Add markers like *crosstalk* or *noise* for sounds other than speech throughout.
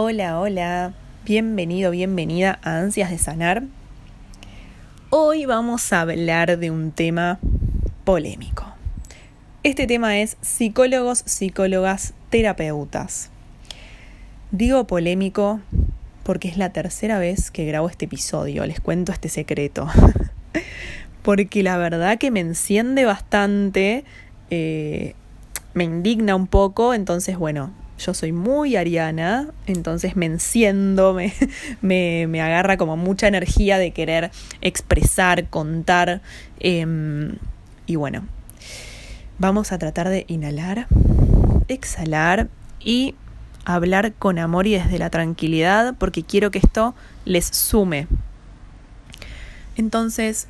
Hola, hola, bienvenido, bienvenida a Ansias de Sanar. Hoy vamos a hablar de un tema polémico. Este tema es psicólogos, psicólogas, terapeutas. Digo polémico porque es la tercera vez que grabo este episodio, les cuento este secreto. *laughs* porque la verdad que me enciende bastante, eh, me indigna un poco, entonces bueno, yo soy muy ariana, entonces me enciendo, *laughs* me, me, agarra como mucha energía de querer expresar, contar. Em, y bueno, vamos a tratar de inhalar, exhalar y hablar con amor y desde la tranquilidad porque quiero que esto les sume. Entonces,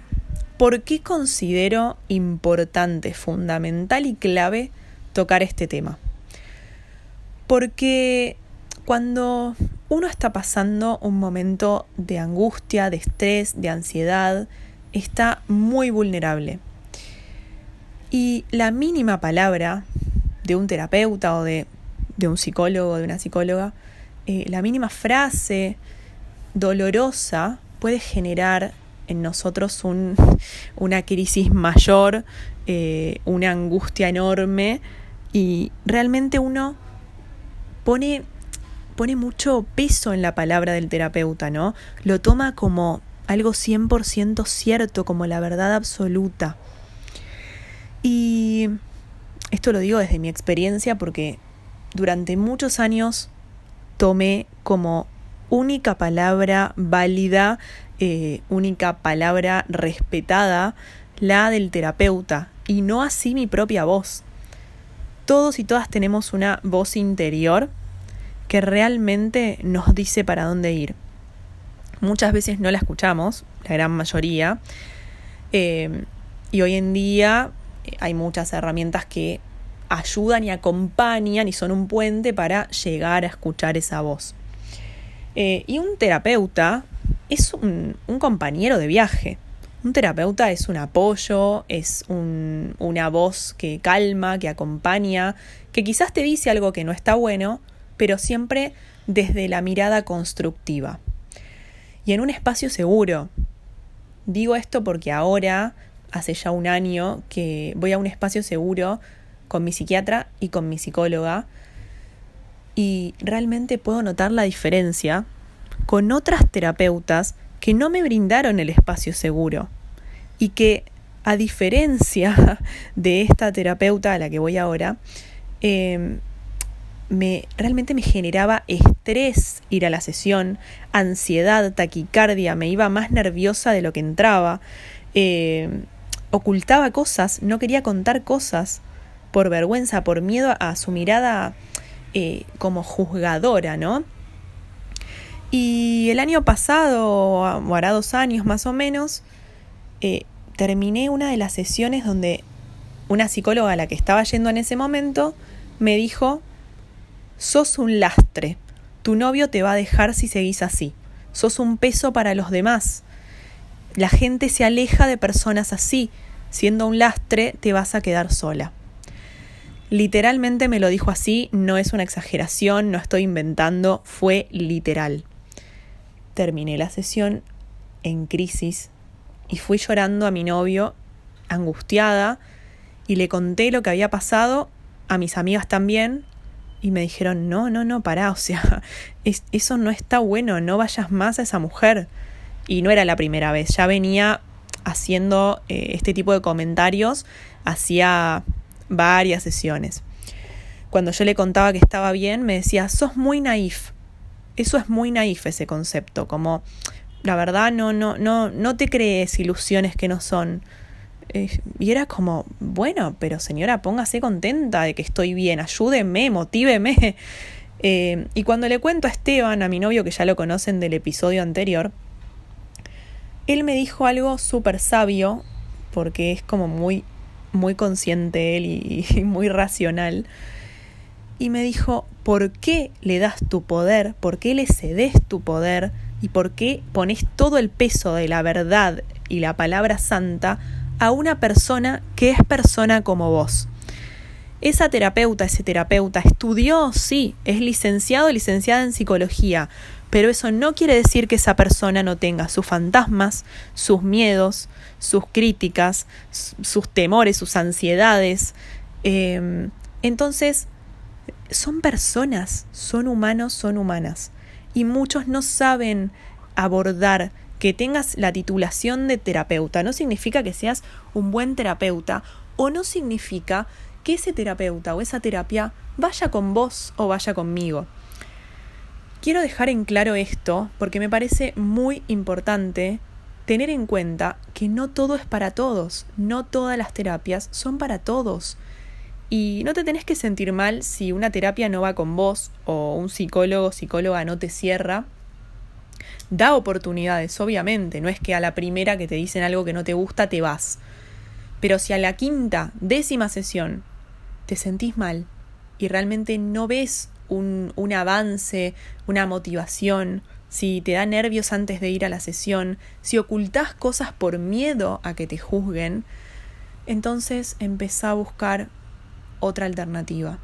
¿por qué considero importante, fundamental y clave tocar este tema? Porque cuando uno está pasando un momento de angustia, de estrés, de ansiedad, está muy vulnerable. Y la mínima palabra de un terapeuta o de, un psicólogo o de una psicóloga, eh, la mínima frase dolorosa puede generar en nosotros *laughs* una crisis mayor, eh, una angustia enorme y realmente uno pone, pone mucho peso en la palabra del terapeuta, ¿no? Lo toma como algo 100% cierto, como la verdad absoluta. Y esto lo digo desde mi experiencia porque durante muchos años tomé como única palabra válida, eh, única palabra respetada, la del terapeuta, y no así mi propia voz. Todos y todas tenemos una voz interior que realmente nos dice para dónde ir. Muchas veces no la escuchamos, la gran mayoría, eh, y hoy en día eh, hay muchas herramientas que ayudan y acompañan y son un puente para llegar a escuchar esa voz. Eh, y un terapeuta es un, compañero de viaje. Un terapeuta es un apoyo, es una voz que calma, que acompaña, que quizás te dice algo que no está bueno, pero siempre desde la mirada constructiva. Y en un espacio seguro. Digo esto porque ahora, hace ya un año, que voy a un espacio seguro con mi psiquiatra y con mi psicóloga y realmente puedo notar la diferencia con otras terapeutas que no me brindaron el espacio seguro y que a diferencia *laughs* de esta terapeuta a la que voy ahora, eh, me, realmente me generaba estrés ir a la sesión, ansiedad, taquicardia, me iba más nerviosa de lo que entraba, eh, ocultaba cosas, no quería contar cosas por vergüenza, por miedo a su mirada eh, como juzgadora, ¿no? Y el año pasado, o hará dos años más o menos, eh, terminé una de las sesiones donde una psicóloga a la que estaba yendo en ese momento me dijo Sos un lastre. Tu novio te va a dejar si seguís así. Sos un peso para los demás. La gente se aleja de personas así. Siendo un lastre, te vas a quedar sola. Literalmente me lo dijo así, no es una exageración, no estoy inventando, fue literal. Terminé la sesión en crisis y fui llorando a mi novio, angustiada, y le conté lo que había pasado, a mis amigas también, y me dijeron, no, no, no, pará, o sea, *laughs* eso no está bueno, no vayas más a esa mujer. Y no era la primera vez, ya venía haciendo eh, este tipo de comentarios hacía varias sesiones. Cuando yo le contaba que estaba bien, me decía, sos muy naif. Eso es muy naif ese concepto, como la verdad no, no, no, no te crees ilusiones que no son. Eh, y era como, bueno, pero señora, póngase contenta de que estoy bien, ayúdeme, motíveme. *laughs* Eh, y cuando le cuento a Esteban, a mi novio, que ya lo conocen del episodio anterior, él me dijo algo súper sabio, porque es como muy, muy consciente él y, *laughs* y muy racional. Y me dijo, ¿por qué le das tu poder? ¿Por qué le cedes tu poder? ¿Y por qué pones todo el peso de la verdad y la palabra santa a una persona que es persona como vos. esa terapeuta, ese terapeuta estudió, sí, es licenciado, licenciada en psicología, pero eso no quiere decir que esa persona no tenga sus fantasmas, sus miedos, sus críticas, sus temores, sus ansiedades. Em, entonces, son personas, son humanos, son humanas. Y muchos no saben abordar que tengas la titulación de terapeuta. No significa que seas un buen terapeuta o no significa que ese terapeuta o esa terapia vaya con vos o vaya conmigo. Quiero dejar en claro esto porque me parece muy importante tener en cuenta que no todo es para todos, no todas las terapias son para todos. Y no te tenés que sentir mal si una terapia no va con vos o un psicólogo o psicóloga no te cierra. Da oportunidades, obviamente, no es que a la primera que te dicen algo que no te gusta te vas. Pero si a la quinta, décima sesión te sentís mal y realmente no ves un, un avance, una motivación, si te da nervios antes de ir a la sesión, si ocultás cosas por miedo a que te juzguen, entonces empezá a buscar otra alternativa.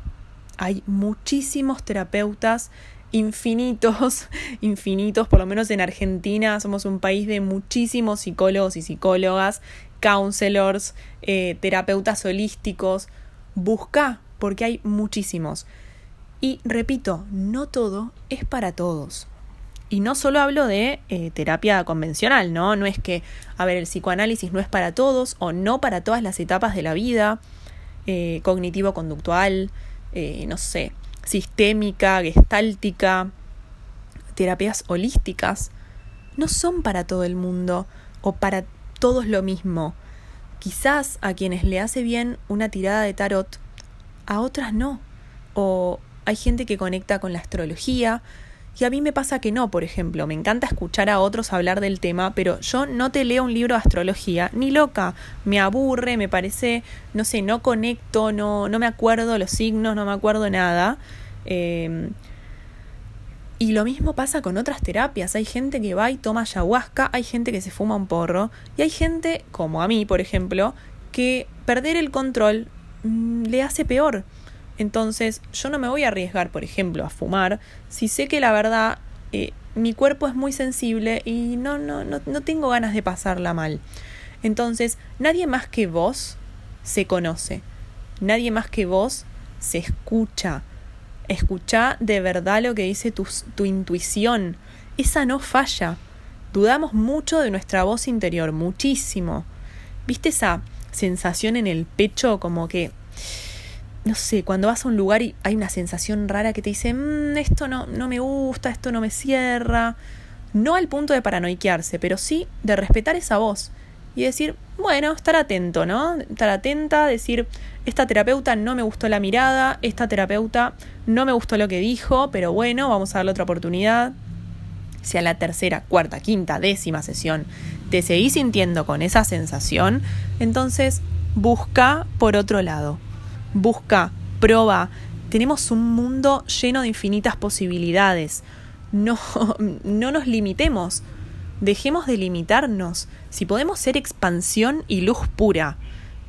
Hay muchísimos terapeutas infinitos, *laughs* infinitos, por lo menos en Argentina somos un país de muchísimos psicólogos y psicólogas, counselors, eh, terapeutas holísticos. Busca, porque hay muchísimos. Y repito, no todo es para todos. Y no solo hablo de eh, terapia convencional, ¿no? No es que, a ver, el psicoanálisis no es para todos o no para todas las etapas de la vida, eh, cognitivo-conductual, eh, no sé, sistémica, gestáltica, terapias holísticas, no son para todo el mundo o para todos lo mismo. Quizás a quienes le hace bien una tirada de tarot, a otras no. O hay gente que conecta con la astrología, y a mí me pasa que no, por ejemplo, me encanta escuchar a otros hablar del tema, pero yo no te leo un libro de astrología, ni loca, me aburre, me parece, no sé, no conecto, no, no me acuerdo los signos, no me acuerdo nada. Em, y lo mismo pasa con otras terapias. Hay gente que va y toma ayahuasca, hay gente que se fuma un porro, y hay gente, como a mí, por ejemplo, que perder el control mm, le hace peor. Entonces yo no me voy a arriesgar, por ejemplo, a fumar si sé que la verdad eh, mi cuerpo es muy sensible y no, no, no, no tengo ganas de pasarla mal. Entonces nadie más que vos se conoce, nadie más que vos se escucha. Escucha de verdad lo que dice tu, tu intuición. Esa no falla. Dudamos mucho de nuestra voz interior, muchísimo. ¿Viste esa sensación en el pecho como que no sé, cuando vas a un lugar y hay una sensación rara que te dice, mmm, esto no, no me gusta, esto no me cierra. No al punto de paranoiquearse, pero sí de respetar esa voz y decir, bueno, estar atento, ¿no? Estar atenta, decir, esta terapeuta no me gustó la mirada, esta terapeuta no me gustó lo que dijo, pero bueno, vamos a darle otra oportunidad. Si a la tercera, cuarta, quinta, décima sesión te seguís sintiendo con esa sensación, entonces busca por otro lado busca, prueba. Tenemos un mundo lleno de infinitas posibilidades. No, *laughs* no nos limitemos. Dejemos de limitarnos. Si podemos ser expansión y luz pura,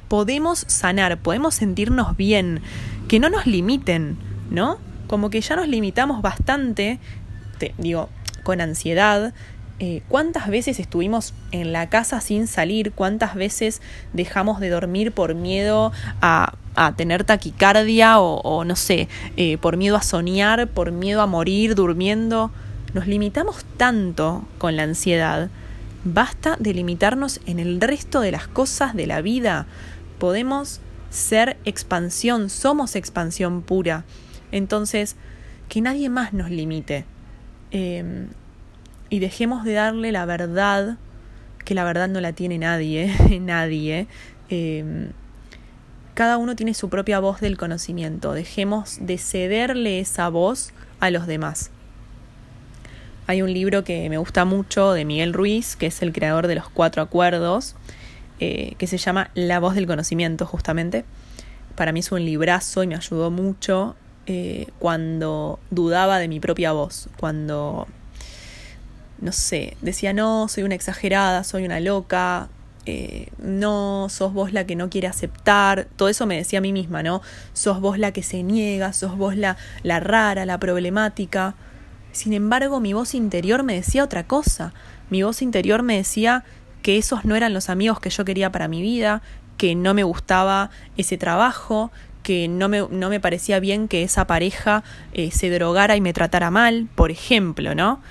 podemos sanar, podemos sentirnos bien, que no nos limiten, ¿no? Como que ya nos limitamos bastante, te, digo, con ansiedad, eh, ¿Cuántas veces estuvimos en la casa sin salir? ¿Cuántas veces dejamos de dormir por miedo a, tener taquicardia o, no sé, eh, por miedo a soñar, por miedo a morir durmiendo? Nos limitamos tanto con la ansiedad. Basta de limitarnos en el resto de las cosas de la vida. Podemos ser expansión, somos expansión pura. Entonces, que nadie más nos limite. Em, y dejemos de darle la verdad, que la verdad no la tiene nadie, *laughs* nadie. Em, cada uno tiene su propia voz del conocimiento. Dejemos de cederle esa voz a los demás. Hay un libro que me gusta mucho de Miguel Ruiz, que es el creador de los cuatro acuerdos, eh, que se llama La voz del conocimiento, justamente. Para mí es un librazo y me ayudó mucho eh, cuando dudaba de mi propia voz, cuando no sé, decía, no, soy una exagerada, soy una loca, eh, no, sos vos la que no quiere aceptar, todo eso me decía a mí misma, ¿no? Sos vos la que se niega, sos vos la, la rara, la problemática. Sin embargo, mi voz interior me decía otra cosa. Mi voz interior me decía que esos no eran los amigos que yo quería para mi vida, que no me gustaba ese trabajo, que no me, no me parecía bien que esa pareja eh, se drogara y me tratara mal, por ejemplo, ¿no?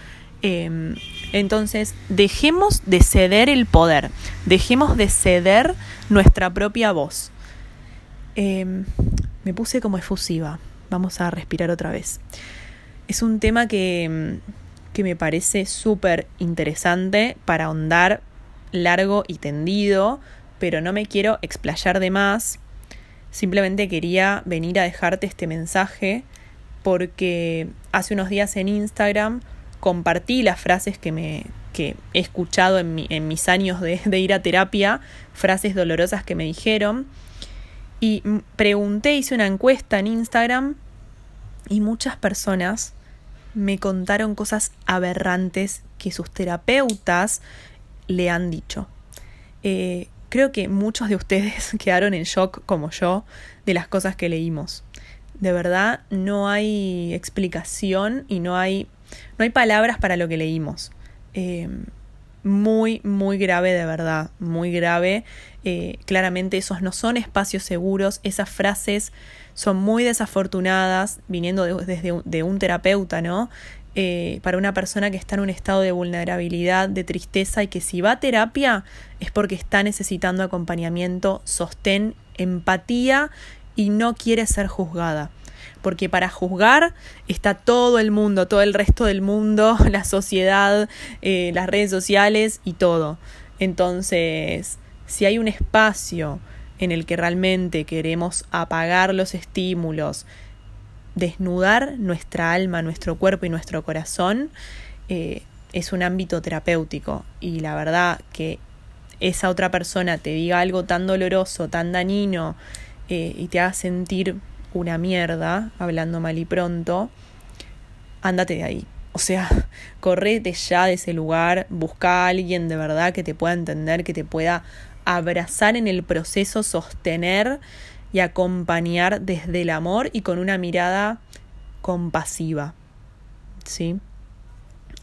Em, entonces, dejemos de ceder el poder, dejemos de ceder nuestra propia voz. Em, me puse como efusiva, vamos a respirar otra vez. Es un tema que, que me parece súper interesante para ahondar largo y tendido, pero no me quiero explayar de más. Simplemente quería venir a dejarte este mensaje porque hace unos días en Instagram compartí las frases que me que he escuchado en, mis años de, de, ir a terapia, frases dolorosas que me dijeron. Y pregunté, hice una encuesta en Instagram y muchas personas me contaron cosas aberrantes que sus terapeutas le han dicho. Eh, creo que muchos de ustedes *laughs* quedaron en shock como yo de las cosas que leímos. De verdad, no hay explicación y no hay no hay palabras para lo que leímos. Eh, muy, muy grave de verdad, muy grave. Eh, claramente esos no son espacios seguros, esas frases son muy desafortunadas, viniendo desde de un terapeuta, ¿no? Eh, para una persona que está en un estado de vulnerabilidad, de tristeza y que si va a terapia es porque está necesitando acompañamiento, sostén, empatía y no quiere ser juzgada porque para juzgar está todo el mundo, todo el resto del mundo, *laughs* la sociedad, eh, las redes sociales y todo. Entonces, si hay un espacio en el que realmente queremos apagar los estímulos, desnudar nuestra alma, nuestro cuerpo y nuestro corazón, eh, es un ámbito terapéutico. Y la verdad que esa otra persona te diga algo tan doloroso, tan dañino, eh, y te haga sentir una mierda, hablando mal y pronto, ándate de ahí. O sea, *laughs* correte ya de ese lugar, busca a alguien de verdad que te pueda entender, que te pueda abrazar en el proceso, sostener y acompañar desde el amor y con una mirada compasiva. ¿Sí?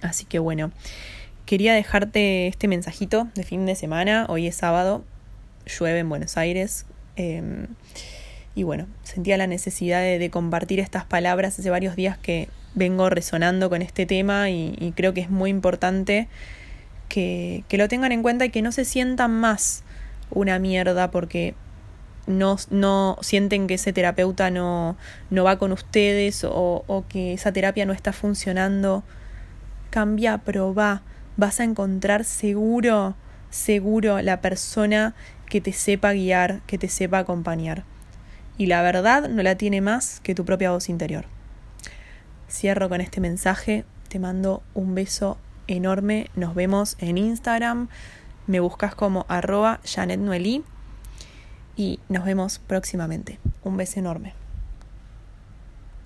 Así que bueno, quería dejarte este mensajito de fin de semana. Hoy es sábado, llueve en Buenos Aires. Eh, y bueno, sentía la necesidad de, compartir estas palabras hace varios días que vengo resonando con este tema y, creo que es muy importante que, que, lo tengan en cuenta y que no se sientan más una mierda porque no, no sienten que ese terapeuta no, no va con ustedes o, o que esa terapia no está funcionando. Cambia, probá. Vas a encontrar seguro, seguro la persona que te sepa guiar, que te sepa acompañar y la verdad no la tiene más que tu propia voz interior. Cierro con este mensaje, te mando un beso enorme, nos vemos en Instagram, me buscas como arroba Janet y nos vemos próximamente. Un beso enorme.